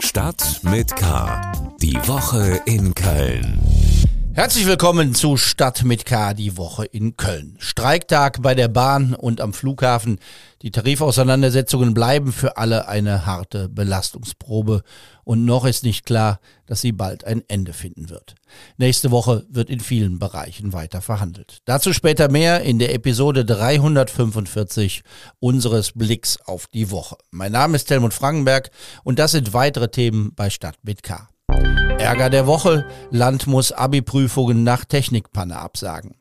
Stadt mit K. Die Woche in Köln. Herzlich willkommen zu Stadt mit K, die Woche in Köln. Streiktag bei der Bahn und am Flughafen. Die Tarifauseinandersetzungen bleiben für alle eine harte Belastungsprobe. Und noch ist nicht klar, dass sie bald ein Ende finden wird. Nächste Woche wird in vielen Bereichen weiter verhandelt. Dazu später mehr in der Episode 345 unseres Blicks auf die Woche. Mein Name ist Helmut Frankenberg und das sind weitere Themen bei Stadt mit K. Ärger der Woche. Land muss Abi-Prüfungen nach Technikpanne absagen.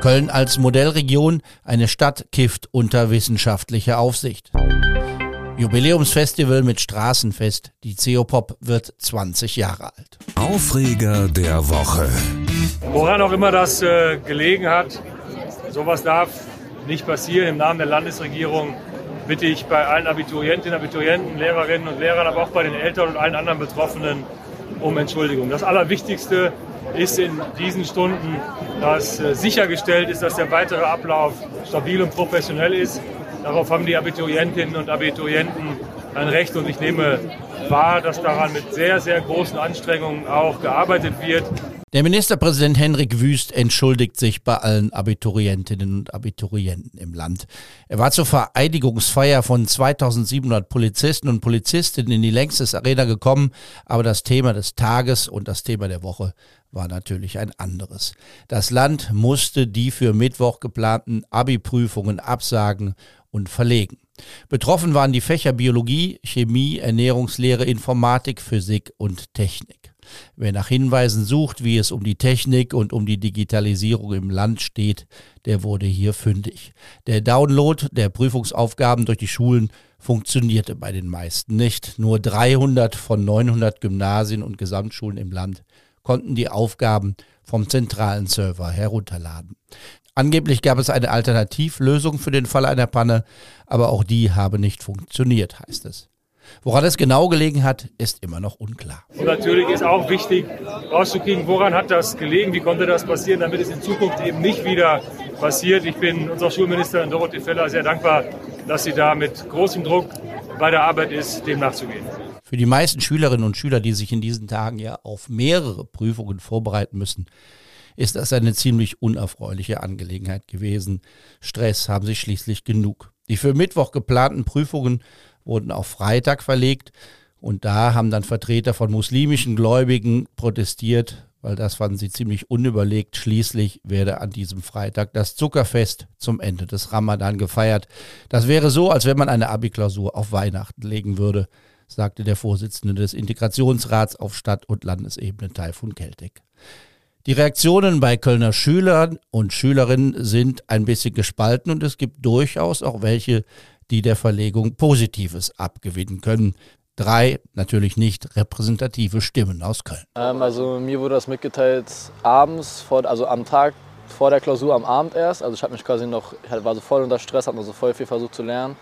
Köln als Modellregion. Eine Stadt kifft unter wissenschaftlicher Aufsicht. Jubiläumsfestival mit Straßenfest. Die CO-Pop wird 20 Jahre alt. Aufreger der Woche. Woran auch immer das äh, gelegen hat, sowas darf nicht passieren. Im Namen der Landesregierung bitte ich bei allen Abiturientinnen, Abiturienten, Lehrerinnen und Lehrern, aber auch bei den Eltern und allen anderen Betroffenen um Entschuldigung. Das Allerwichtigste ist in diesen Stunden, dass äh, sichergestellt ist, dass der weitere Ablauf stabil und professionell ist. Darauf haben die Abiturientinnen und Abiturienten ein Recht und ich nehme wahr, dass daran mit sehr, sehr großen Anstrengungen auch gearbeitet wird. Der Ministerpräsident Henrik Wüst entschuldigt sich bei allen Abiturientinnen und Abiturienten im Land. Er war zur Vereidigungsfeier von 2700 Polizisten und Polizistinnen in die Längstes Arena gekommen, aber das Thema des Tages und das Thema der Woche war natürlich ein anderes. Das Land musste die für Mittwoch geplanten Abi-Prüfungen absagen und verlegen. Betroffen waren die Fächer Biologie, Chemie, Ernährungslehre, Informatik, Physik und Technik. Wer nach Hinweisen sucht, wie es um die Technik und um die Digitalisierung im Land steht, der wurde hier fündig. Der Download der Prüfungsaufgaben durch die Schulen funktionierte bei den meisten nicht. Nur 300 von 900 Gymnasien und Gesamtschulen im Land konnten die Aufgaben vom zentralen Server herunterladen. Angeblich gab es eine Alternativlösung für den Fall einer Panne, aber auch die habe nicht funktioniert, heißt es. Woran es genau gelegen hat, ist immer noch unklar. Und natürlich ist auch wichtig, rauszukriegen, woran hat das gelegen, wie konnte das passieren, damit es in Zukunft eben nicht wieder passiert. Ich bin unserer Schulministerin Dorothee Feller sehr dankbar, dass sie da mit großem Druck bei der Arbeit ist, dem nachzugehen. Für die meisten Schülerinnen und Schüler, die sich in diesen Tagen ja auf mehrere Prüfungen vorbereiten müssen, ist das eine ziemlich unerfreuliche Angelegenheit gewesen. Stress haben sie schließlich genug. Die für Mittwoch geplanten Prüfungen wurden auf Freitag verlegt. Und da haben dann Vertreter von muslimischen Gläubigen protestiert, weil das fanden sie ziemlich unüberlegt. Schließlich werde an diesem Freitag das Zuckerfest zum Ende des Ramadan gefeiert. Das wäre so, als wenn man eine Abiklausur auf Weihnachten legen würde, sagte der Vorsitzende des Integrationsrats auf Stadt- und Landesebene Taifun Keltek. Die Reaktionen bei Kölner Schülern und Schülerinnen sind ein bisschen gespalten und es gibt durchaus auch welche, die der Verlegung Positives abgewinnen können. Drei natürlich nicht repräsentative Stimmen aus Köln. Ähm, also mir wurde das mitgeteilt abends, vor, also am Tag vor der Klausur am Abend erst. Also ich habe mich quasi noch, ich war so voll unter Stress, habe noch so voll viel versucht zu lernen.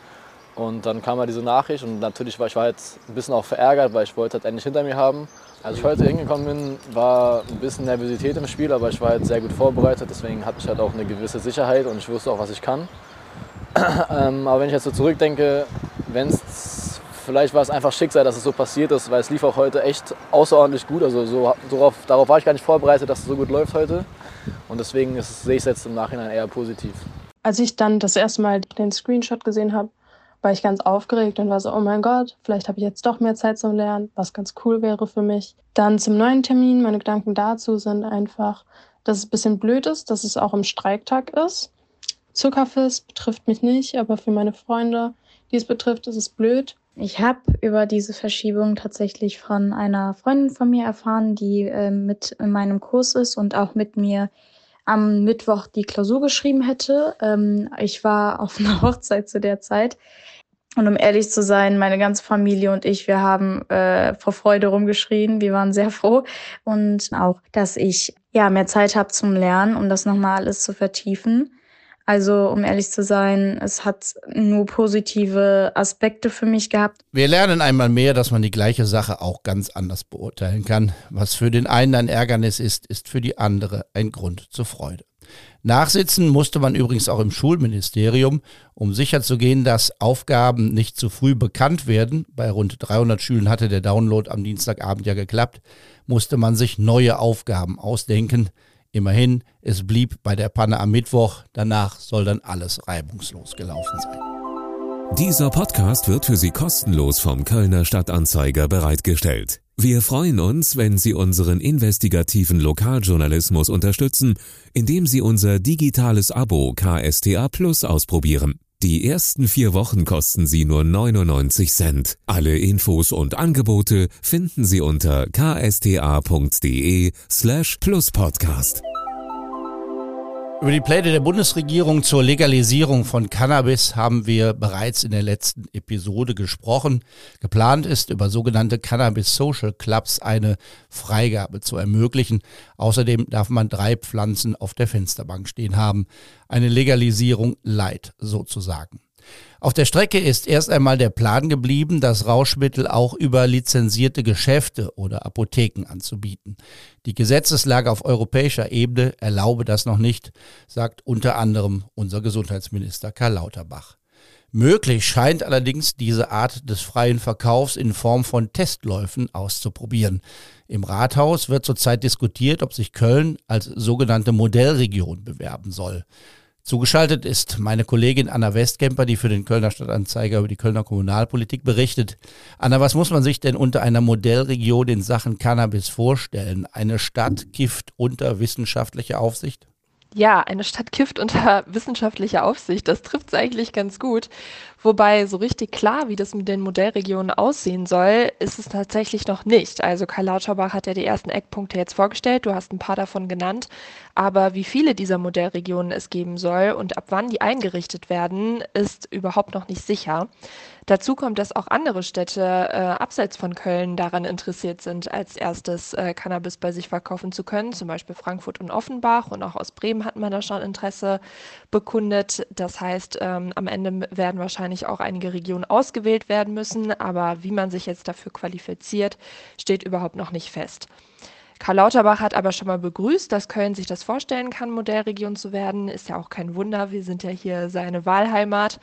Und dann kam halt diese Nachricht und natürlich war ich war halt ein bisschen auch verärgert, weil ich wollte halt endlich hinter mir haben. Als ich heute hingekommen bin, war ein bisschen Nervosität im Spiel, aber ich war halt sehr gut vorbereitet, deswegen hatte ich halt auch eine gewisse Sicherheit und ich wusste auch, was ich kann. ähm, aber wenn ich jetzt so zurückdenke, wenn es vielleicht war es einfach Schicksal, dass es so passiert ist, weil es lief auch heute echt außerordentlich gut. Also so, darauf, darauf war ich gar nicht vorbereitet, dass es so gut läuft heute. Und deswegen ist, sehe ich es jetzt im Nachhinein eher positiv. Als ich dann das erste Mal den Screenshot gesehen habe, war ich ganz aufgeregt und war so, oh mein Gott, vielleicht habe ich jetzt doch mehr Zeit zum Lernen, was ganz cool wäre für mich. Dann zum neuen Termin, meine Gedanken dazu sind einfach, dass es ein bisschen blöd ist, dass es auch im Streiktag ist. Zuckerfest betrifft mich nicht, aber für meine Freunde, die es betrifft, ist es blöd. Ich habe über diese Verschiebung tatsächlich von einer Freundin von mir erfahren, die äh, mit in meinem Kurs ist und auch mit mir am Mittwoch die Klausur geschrieben hätte. Ähm, ich war auf einer Hochzeit zu der Zeit. Und um ehrlich zu sein, meine ganze Familie und ich, wir haben äh, vor Freude rumgeschrien. Wir waren sehr froh. Und auch, dass ich ja mehr Zeit habe zum Lernen, um das nochmal alles zu vertiefen. Also, um ehrlich zu sein, es hat nur positive Aspekte für mich gehabt. Wir lernen einmal mehr, dass man die gleiche Sache auch ganz anders beurteilen kann. Was für den einen ein Ärgernis ist, ist für die andere ein Grund zur Freude. Nachsitzen musste man übrigens auch im Schulministerium, um sicherzugehen, dass Aufgaben nicht zu früh bekannt werden. Bei rund 300 Schülern hatte der Download am Dienstagabend ja geklappt, musste man sich neue Aufgaben ausdenken. Immerhin, es blieb bei der Panne am Mittwoch, danach soll dann alles reibungslos gelaufen sein. Dieser Podcast wird für Sie kostenlos vom Kölner Stadtanzeiger bereitgestellt. Wir freuen uns, wenn Sie unseren investigativen Lokaljournalismus unterstützen, indem Sie unser digitales Abo KSTA Plus ausprobieren. Die ersten vier Wochen kosten Sie nur 99 Cent. Alle Infos und Angebote finden Sie unter ksta.de slash pluspodcast. Über die Pläne der Bundesregierung zur Legalisierung von Cannabis haben wir bereits in der letzten Episode gesprochen. Geplant ist, über sogenannte Cannabis Social Clubs eine Freigabe zu ermöglichen. Außerdem darf man drei Pflanzen auf der Fensterbank stehen haben. Eine Legalisierung light sozusagen. Auf der Strecke ist erst einmal der Plan geblieben, das Rauschmittel auch über lizenzierte Geschäfte oder Apotheken anzubieten. Die Gesetzeslage auf europäischer Ebene erlaube das noch nicht, sagt unter anderem unser Gesundheitsminister Karl Lauterbach. Möglich scheint allerdings diese Art des freien Verkaufs in Form von Testläufen auszuprobieren. Im Rathaus wird zurzeit diskutiert, ob sich Köln als sogenannte Modellregion bewerben soll. Zugeschaltet ist meine Kollegin Anna Westkemper, die für den Kölner Stadtanzeiger über die Kölner Kommunalpolitik berichtet. Anna, was muss man sich denn unter einer Modellregion in Sachen Cannabis vorstellen? Eine Stadt kifft unter wissenschaftlicher Aufsicht? Ja, eine Stadt kifft unter wissenschaftlicher Aufsicht. Das trifft es eigentlich ganz gut. Wobei so richtig klar, wie das mit den Modellregionen aussehen soll, ist es tatsächlich noch nicht. Also Karl Lauterbach hat ja die ersten Eckpunkte jetzt vorgestellt, du hast ein paar davon genannt, aber wie viele dieser Modellregionen es geben soll und ab wann die eingerichtet werden, ist überhaupt noch nicht sicher. Dazu kommt, dass auch andere Städte äh, abseits von Köln daran interessiert sind, als erstes äh, Cannabis bei sich verkaufen zu können, zum Beispiel Frankfurt und Offenbach und auch aus Bremen hat man da schon Interesse bekundet. Das heißt, ähm, am Ende werden wahrscheinlich wahrscheinlich auch einige Regionen ausgewählt werden müssen, aber wie man sich jetzt dafür qualifiziert, steht überhaupt noch nicht fest. Karl Lauterbach hat aber schon mal begrüßt, dass Köln sich das vorstellen kann, Modellregion zu werden. Ist ja auch kein Wunder. Wir sind ja hier seine Wahlheimat.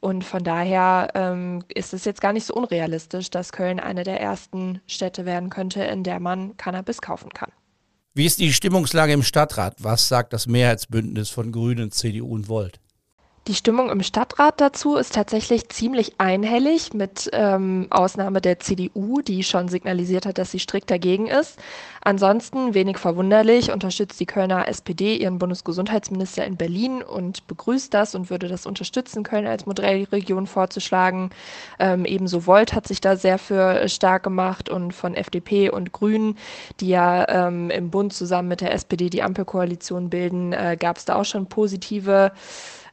Und von daher ähm, ist es jetzt gar nicht so unrealistisch, dass Köln eine der ersten Städte werden könnte, in der man Cannabis kaufen kann. Wie ist die Stimmungslage im Stadtrat? Was sagt das Mehrheitsbündnis von Grünen, CDU und Volt? Die Stimmung im Stadtrat dazu ist tatsächlich ziemlich einhellig, mit ähm, Ausnahme der CDU, die schon signalisiert hat, dass sie strikt dagegen ist. Ansonsten, wenig verwunderlich, unterstützt die Kölner SPD ihren Bundesgesundheitsminister in Berlin und begrüßt das und würde das unterstützen, Köln als Modellregion vorzuschlagen. Ähm, ebenso Volt hat sich da sehr für stark gemacht und von FDP und Grünen, die ja ähm, im Bund zusammen mit der SPD die Ampelkoalition bilden, äh, gab es da auch schon positive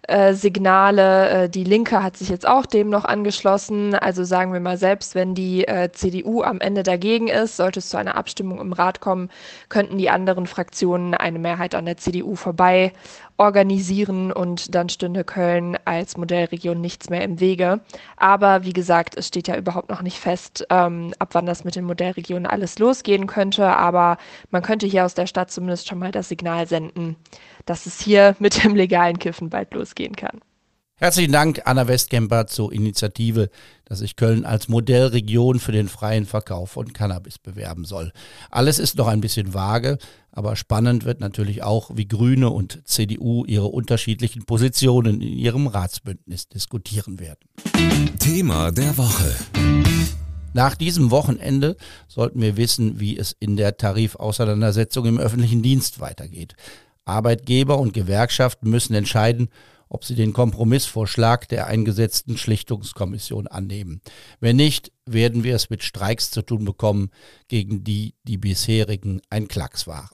äh, Signale. Äh, die Linke hat sich jetzt auch dem noch angeschlossen. Also sagen wir mal, selbst wenn die äh, CDU am Ende dagegen ist, sollte es zu einer Abstimmung im Rat kommen, könnten die anderen Fraktionen eine Mehrheit an der CDU vorbei organisieren und dann stünde Köln als Modellregion nichts mehr im Wege. Aber wie gesagt, es steht ja überhaupt noch nicht fest, ähm, ab wann das mit den Modellregionen alles losgehen könnte. Aber man könnte hier aus der Stadt zumindest schon mal das Signal senden, dass es hier mit dem legalen Kiffen bald losgehen kann. Herzlichen Dank, Anna Westkemper, zur Initiative, dass sich Köln als Modellregion für den freien Verkauf von Cannabis bewerben soll. Alles ist noch ein bisschen vage, aber spannend wird natürlich auch, wie Grüne und CDU ihre unterschiedlichen Positionen in ihrem Ratsbündnis diskutieren werden. Thema der Woche. Nach diesem Wochenende sollten wir wissen, wie es in der Tarifauseinandersetzung im öffentlichen Dienst weitergeht. Arbeitgeber und Gewerkschaften müssen entscheiden, ob sie den Kompromissvorschlag der eingesetzten Schlichtungskommission annehmen. Wenn nicht, werden wir es mit Streiks zu tun bekommen, gegen die die bisherigen ein Klacks waren.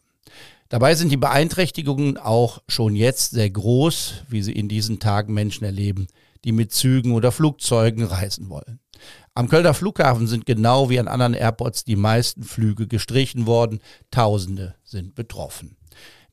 Dabei sind die Beeinträchtigungen auch schon jetzt sehr groß, wie sie in diesen Tagen Menschen erleben, die mit Zügen oder Flugzeugen reisen wollen. Am Kölner Flughafen sind genau wie an anderen Airports die meisten Flüge gestrichen worden. Tausende sind betroffen.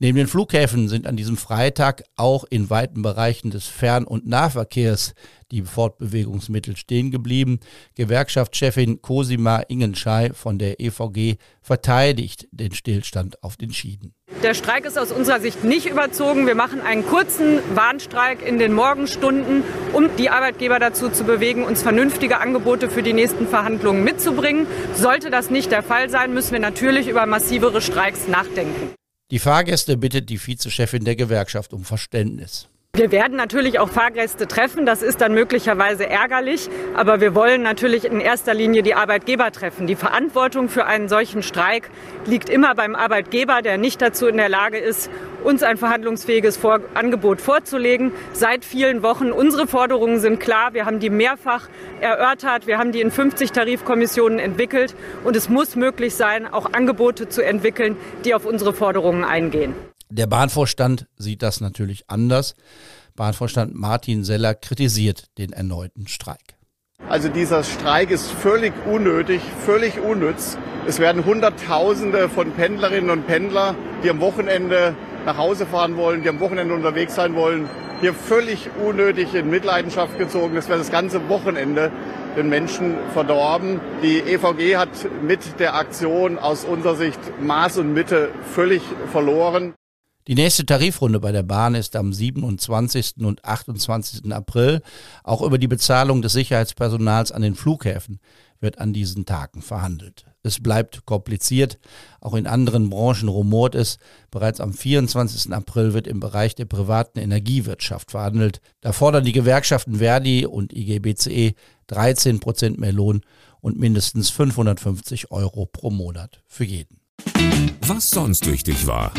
Neben den Flughäfen sind an diesem Freitag auch in weiten Bereichen des Fern- und Nahverkehrs die Fortbewegungsmittel stehen geblieben. Gewerkschaftschefin Cosima Ingenschei von der EVG verteidigt den Stillstand auf den Schienen. Der Streik ist aus unserer Sicht nicht überzogen. Wir machen einen kurzen Warnstreik in den Morgenstunden, um die Arbeitgeber dazu zu bewegen, uns vernünftige Angebote für die nächsten Verhandlungen mitzubringen. Sollte das nicht der Fall sein, müssen wir natürlich über massivere Streiks nachdenken. Die Fahrgäste bittet die Vizechefin der Gewerkschaft um Verständnis. Wir werden natürlich auch Fahrgäste treffen. Das ist dann möglicherweise ärgerlich. Aber wir wollen natürlich in erster Linie die Arbeitgeber treffen. Die Verantwortung für einen solchen Streik liegt immer beim Arbeitgeber, der nicht dazu in der Lage ist, uns ein verhandlungsfähiges Vor Angebot vorzulegen. Seit vielen Wochen. Unsere Forderungen sind klar. Wir haben die mehrfach erörtert. Wir haben die in 50 Tarifkommissionen entwickelt. Und es muss möglich sein, auch Angebote zu entwickeln, die auf unsere Forderungen eingehen. Der Bahnvorstand sieht das natürlich anders. Bahnvorstand Martin Seller kritisiert den erneuten Streik. Also dieser Streik ist völlig unnötig, völlig unnütz. Es werden Hunderttausende von Pendlerinnen und Pendler, die am Wochenende nach Hause fahren wollen, die am Wochenende unterwegs sein wollen, hier völlig unnötig in Mitleidenschaft gezogen. Das wäre das ganze Wochenende den Menschen verdorben. Die EVG hat mit der Aktion aus unserer Sicht Maß und Mitte völlig verloren. Die nächste Tarifrunde bei der Bahn ist am 27. und 28. April. Auch über die Bezahlung des Sicherheitspersonals an den Flughäfen wird an diesen Tagen verhandelt. Es bleibt kompliziert. Auch in anderen Branchen rumort es. Bereits am 24. April wird im Bereich der privaten Energiewirtschaft verhandelt. Da fordern die Gewerkschaften Verdi und IGBCE 13 Prozent mehr Lohn und mindestens 550 Euro pro Monat für jeden. Was sonst wichtig war.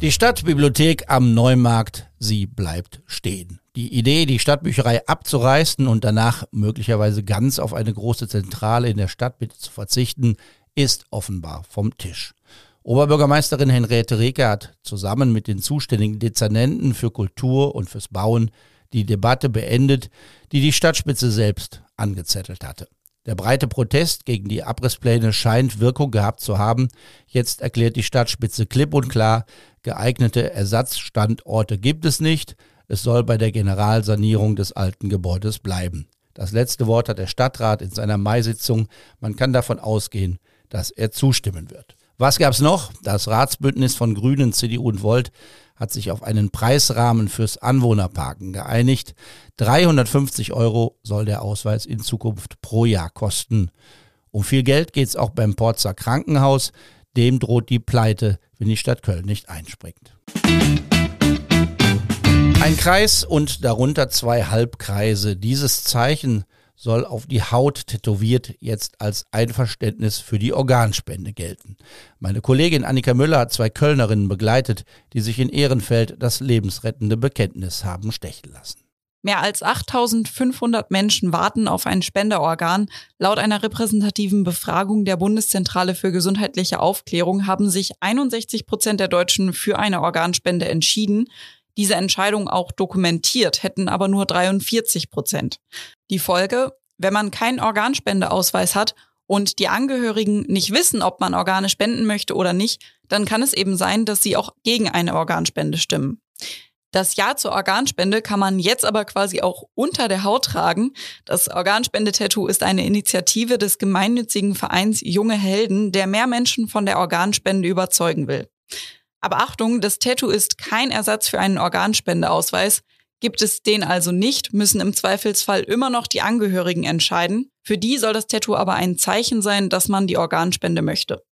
Die Stadtbibliothek am Neumarkt, sie bleibt stehen. Die Idee, die Stadtbücherei abzureißen und danach möglicherweise ganz auf eine große Zentrale in der Stadtmitte zu verzichten, ist offenbar vom Tisch. Oberbürgermeisterin Henriette Reker hat zusammen mit den zuständigen Dezernenten für Kultur und fürs Bauen die Debatte beendet, die die Stadtspitze selbst angezettelt hatte. Der breite Protest gegen die Abrisspläne scheint Wirkung gehabt zu haben. Jetzt erklärt die Stadtspitze klipp und klar, geeignete Ersatzstandorte gibt es nicht. Es soll bei der Generalsanierung des alten Gebäudes bleiben. Das letzte Wort hat der Stadtrat in seiner Mai-Sitzung. Man kann davon ausgehen, dass er zustimmen wird. Was gab's noch? Das Ratsbündnis von Grünen, CDU und Volt hat sich auf einen Preisrahmen fürs Anwohnerparken geeinigt. 350 Euro soll der Ausweis in Zukunft pro Jahr kosten. Um viel Geld geht es auch beim Porzer Krankenhaus. Dem droht die Pleite, wenn die Stadt Köln nicht einspringt. Ein Kreis und darunter zwei Halbkreise. Dieses Zeichen soll auf die Haut tätowiert jetzt als Einverständnis für die Organspende gelten. Meine Kollegin Annika Müller hat zwei Kölnerinnen begleitet, die sich in Ehrenfeld das lebensrettende Bekenntnis haben stechen lassen. Mehr als 8500 Menschen warten auf ein Spenderorgan. Laut einer repräsentativen Befragung der Bundeszentrale für gesundheitliche Aufklärung haben sich 61 Prozent der Deutschen für eine Organspende entschieden diese Entscheidung auch dokumentiert, hätten aber nur 43 Prozent. Die Folge, wenn man keinen Organspendeausweis hat und die Angehörigen nicht wissen, ob man Organe spenden möchte oder nicht, dann kann es eben sein, dass sie auch gegen eine Organspende stimmen. Das Ja zur Organspende kann man jetzt aber quasi auch unter der Haut tragen. Das Organspendetattoo ist eine Initiative des gemeinnützigen Vereins Junge Helden, der mehr Menschen von der Organspende überzeugen will. Aber Achtung, das Tattoo ist kein Ersatz für einen Organspendeausweis. Gibt es den also nicht, müssen im Zweifelsfall immer noch die Angehörigen entscheiden. Für die soll das Tattoo aber ein Zeichen sein, dass man die Organspende möchte.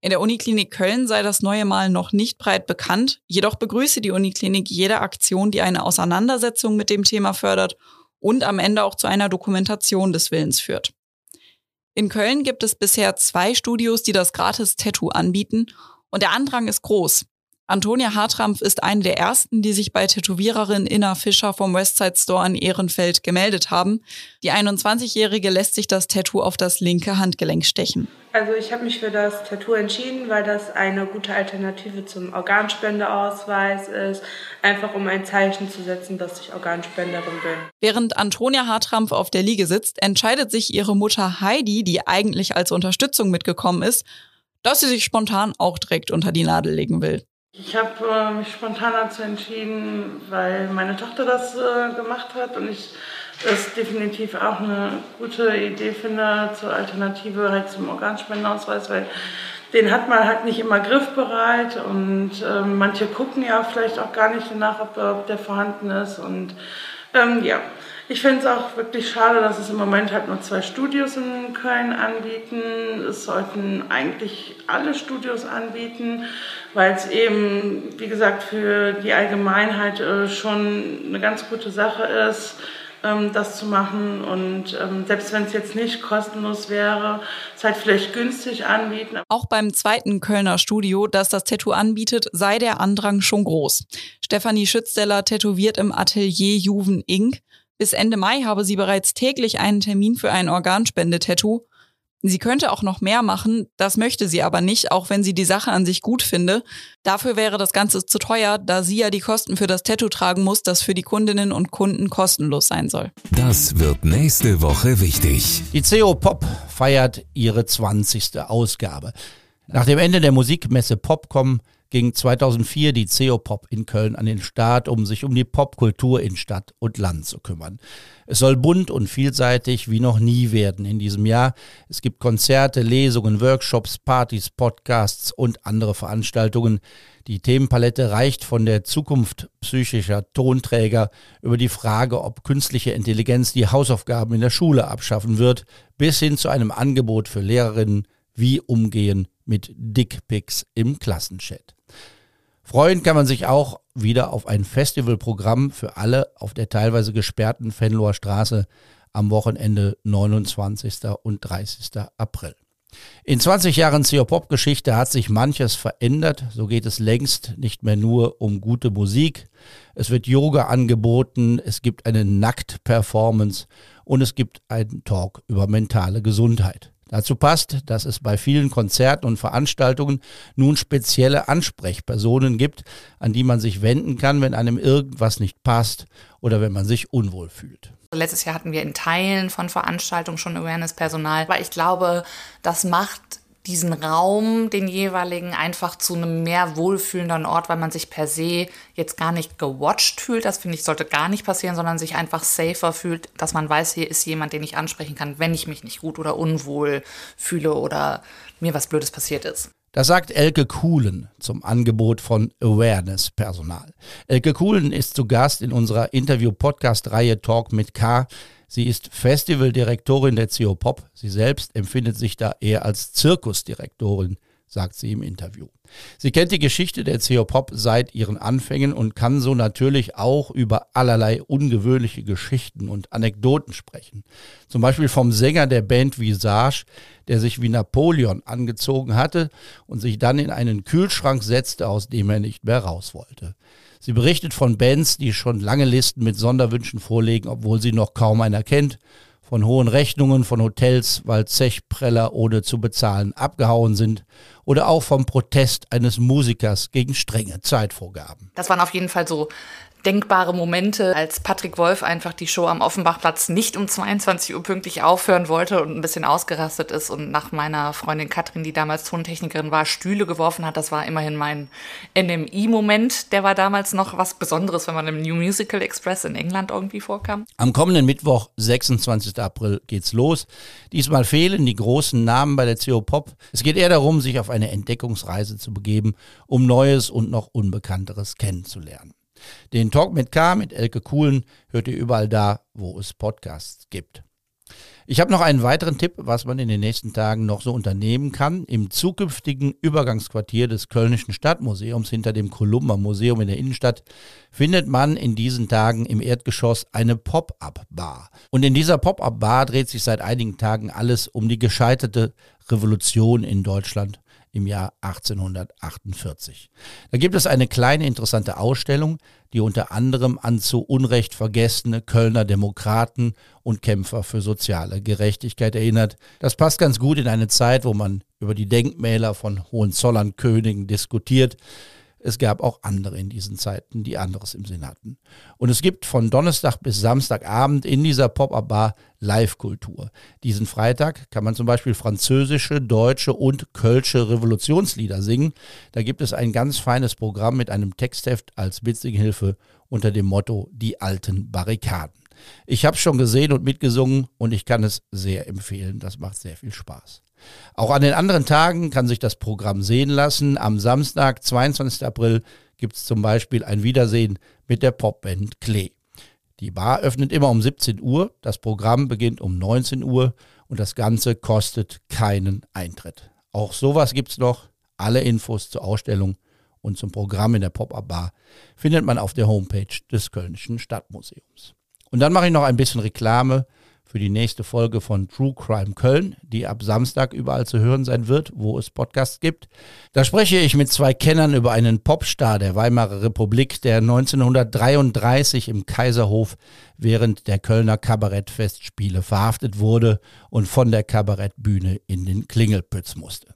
In der Uniklinik Köln sei das neue Mal noch nicht breit bekannt, jedoch begrüße die Uniklinik jede Aktion, die eine Auseinandersetzung mit dem Thema fördert und am Ende auch zu einer Dokumentation des Willens führt. In Köln gibt es bisher zwei Studios, die das Gratis-Tattoo anbieten und der Andrang ist groß. Antonia Hartrampf ist eine der ersten, die sich bei Tätowiererin Inna Fischer vom Westside Store in Ehrenfeld gemeldet haben. Die 21-Jährige lässt sich das Tattoo auf das linke Handgelenk stechen. Also ich habe mich für das Tattoo entschieden, weil das eine gute Alternative zum Organspendeausweis ist, einfach um ein Zeichen zu setzen, dass ich Organspenderin bin. Während Antonia Hartrampf auf der Liege sitzt, entscheidet sich ihre Mutter Heidi, die eigentlich als Unterstützung mitgekommen ist, dass sie sich spontan auch direkt unter die Nadel legen will. Ich habe äh, mich spontan dazu entschieden, weil meine Tochter das äh, gemacht hat und ich das definitiv auch eine gute Idee finde zur Alternative halt zum Organspendenausweis, weil den hat man halt nicht immer griffbereit und ähm, manche gucken ja vielleicht auch gar nicht danach, ob, ob der vorhanden ist. Und ähm, ja, ich finde es auch wirklich schade, dass es im Moment halt nur zwei Studios in Köln anbieten. Es sollten eigentlich alle Studios anbieten, weil es eben, wie gesagt, für die Allgemeinheit äh, schon eine ganz gute Sache ist ähm, das zu machen. Und ähm, selbst wenn es jetzt nicht kostenlos wäre, es halt vielleicht günstig anbieten. Auch beim zweiten Kölner Studio, das das Tattoo anbietet, sei der Andrang schon groß. Stefanie Schützdeller tätowiert im Atelier Juven Inc. Bis Ende Mai habe sie bereits täglich einen Termin für ein Organspende-Tattoo Sie könnte auch noch mehr machen, das möchte sie aber nicht, auch wenn sie die Sache an sich gut finde. Dafür wäre das Ganze zu teuer, da sie ja die Kosten für das Tattoo tragen muss, das für die Kundinnen und Kunden kostenlos sein soll. Das wird nächste Woche wichtig. Die CO Pop feiert ihre 20. Ausgabe. Nach dem Ende der Musikmesse Popcom ging 2004 die CO Pop in Köln an den Start, um sich um die Popkultur in Stadt und Land zu kümmern. Es soll bunt und vielseitig wie noch nie werden in diesem Jahr. Es gibt Konzerte, Lesungen, Workshops, Partys, Podcasts und andere Veranstaltungen. Die Themenpalette reicht von der Zukunft psychischer Tonträger über die Frage, ob künstliche Intelligenz die Hausaufgaben in der Schule abschaffen wird, bis hin zu einem Angebot für Lehrerinnen, wie umgehen mit Dickpics im Klassenchat. Freuen kann man sich auch wieder auf ein Festivalprogramm für alle auf der teilweise gesperrten Fenloher Straße am Wochenende 29. und 30. April. In 20 Jahren CO-Pop-Geschichte hat sich manches verändert. So geht es längst nicht mehr nur um gute Musik. Es wird Yoga angeboten, es gibt eine Nackt-Performance und es gibt einen Talk über mentale Gesundheit. Dazu passt, dass es bei vielen Konzerten und Veranstaltungen nun spezielle Ansprechpersonen gibt, an die man sich wenden kann, wenn einem irgendwas nicht passt oder wenn man sich unwohl fühlt. Letztes Jahr hatten wir in Teilen von Veranstaltungen schon Awareness-Personal, aber ich glaube, das macht diesen Raum, den jeweiligen, einfach zu einem mehr wohlfühlenden Ort, weil man sich per se jetzt gar nicht gewatcht fühlt. Das finde ich sollte gar nicht passieren, sondern sich einfach safer fühlt, dass man weiß, hier ist jemand, den ich ansprechen kann, wenn ich mich nicht gut oder unwohl fühle oder mir was Blödes passiert ist. Das sagt Elke Kuhlen zum Angebot von Awareness-Personal. Elke Kuhlen ist zu Gast in unserer Interview-Podcast-Reihe Talk mit K. Sie ist Festivaldirektorin der CO Pop. Sie selbst empfindet sich da eher als Zirkusdirektorin, sagt sie im Interview. Sie kennt die Geschichte der CO Pop seit ihren Anfängen und kann so natürlich auch über allerlei ungewöhnliche Geschichten und Anekdoten sprechen. Zum Beispiel vom Sänger der Band Visage, der sich wie Napoleon angezogen hatte und sich dann in einen Kühlschrank setzte, aus dem er nicht mehr raus wollte. Sie berichtet von Bands, die schon lange Listen mit Sonderwünschen vorlegen, obwohl sie noch kaum einer kennt. Von hohen Rechnungen von Hotels, weil Zechpreller ohne zu bezahlen abgehauen sind. Oder auch vom Protest eines Musikers gegen strenge Zeitvorgaben. Das waren auf jeden Fall so denkbare Momente, als Patrick Wolf einfach die Show am Offenbachplatz nicht um 22 Uhr pünktlich aufhören wollte und ein bisschen ausgerastet ist und nach meiner Freundin Katrin, die damals Tontechnikerin war, Stühle geworfen hat. Das war immerhin mein NMI-Moment. Der war damals noch was Besonderes, wenn man im New Musical Express in England irgendwie vorkam. Am kommenden Mittwoch, 26. April, geht's los. Diesmal fehlen die großen Namen bei der CO Pop. Es geht eher darum, sich auf eine Entdeckungsreise zu begeben, um Neues und noch Unbekannteres kennenzulernen. Den Talk mit K mit Elke Kuhlen hört ihr überall da, wo es Podcasts gibt. Ich habe noch einen weiteren Tipp, was man in den nächsten Tagen noch so unternehmen kann. Im zukünftigen Übergangsquartier des Kölnischen Stadtmuseums hinter dem Kolumba Museum in der Innenstadt findet man in diesen Tagen im Erdgeschoss eine Pop-up-Bar. Und in dieser Pop-up-Bar dreht sich seit einigen Tagen alles um die gescheiterte Revolution in Deutschland im Jahr 1848. Da gibt es eine kleine interessante Ausstellung, die unter anderem an zu Unrecht vergessene Kölner Demokraten und Kämpfer für soziale Gerechtigkeit erinnert. Das passt ganz gut in eine Zeit, wo man über die Denkmäler von Hohenzollern-Königen diskutiert. Es gab auch andere in diesen Zeiten, die anderes im Sinn hatten. Und es gibt von Donnerstag bis Samstagabend in dieser Pop-Up-Bar Live-Kultur. Diesen Freitag kann man zum Beispiel französische, deutsche und kölsche Revolutionslieder singen. Da gibt es ein ganz feines Programm mit einem Textheft als witzige Hilfe unter dem Motto Die alten Barrikaden. Ich habe schon gesehen und mitgesungen und ich kann es sehr empfehlen. Das macht sehr viel Spaß. Auch an den anderen Tagen kann sich das Programm sehen lassen. Am Samstag, 22. April, gibt es zum Beispiel ein Wiedersehen mit der Popband Klee. Die Bar öffnet immer um 17 Uhr, das Programm beginnt um 19 Uhr und das Ganze kostet keinen Eintritt. Auch sowas gibt es noch. Alle Infos zur Ausstellung und zum Programm in der Pop-Up-Bar findet man auf der Homepage des Kölnischen Stadtmuseums. Und dann mache ich noch ein bisschen Reklame für die nächste Folge von True Crime Köln, die ab Samstag überall zu hören sein wird, wo es Podcasts gibt. Da spreche ich mit zwei Kennern über einen Popstar der Weimarer Republik, der 1933 im Kaiserhof während der Kölner Kabarettfestspiele verhaftet wurde und von der Kabarettbühne in den Klingelpütz musste.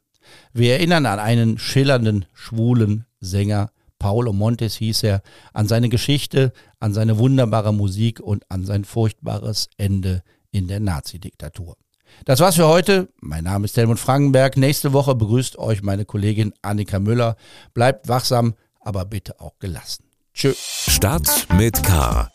Wir erinnern an einen schillernden, schwulen Sänger, Paolo Montes hieß er, an seine Geschichte, an seine wunderbare Musik und an sein furchtbares Ende in der Nazi-Diktatur. Das war's für heute. Mein Name ist Helmut Frankenberg. Nächste Woche begrüßt euch meine Kollegin Annika Müller. Bleibt wachsam, aber bitte auch gelassen. Tschö. Stadt mit K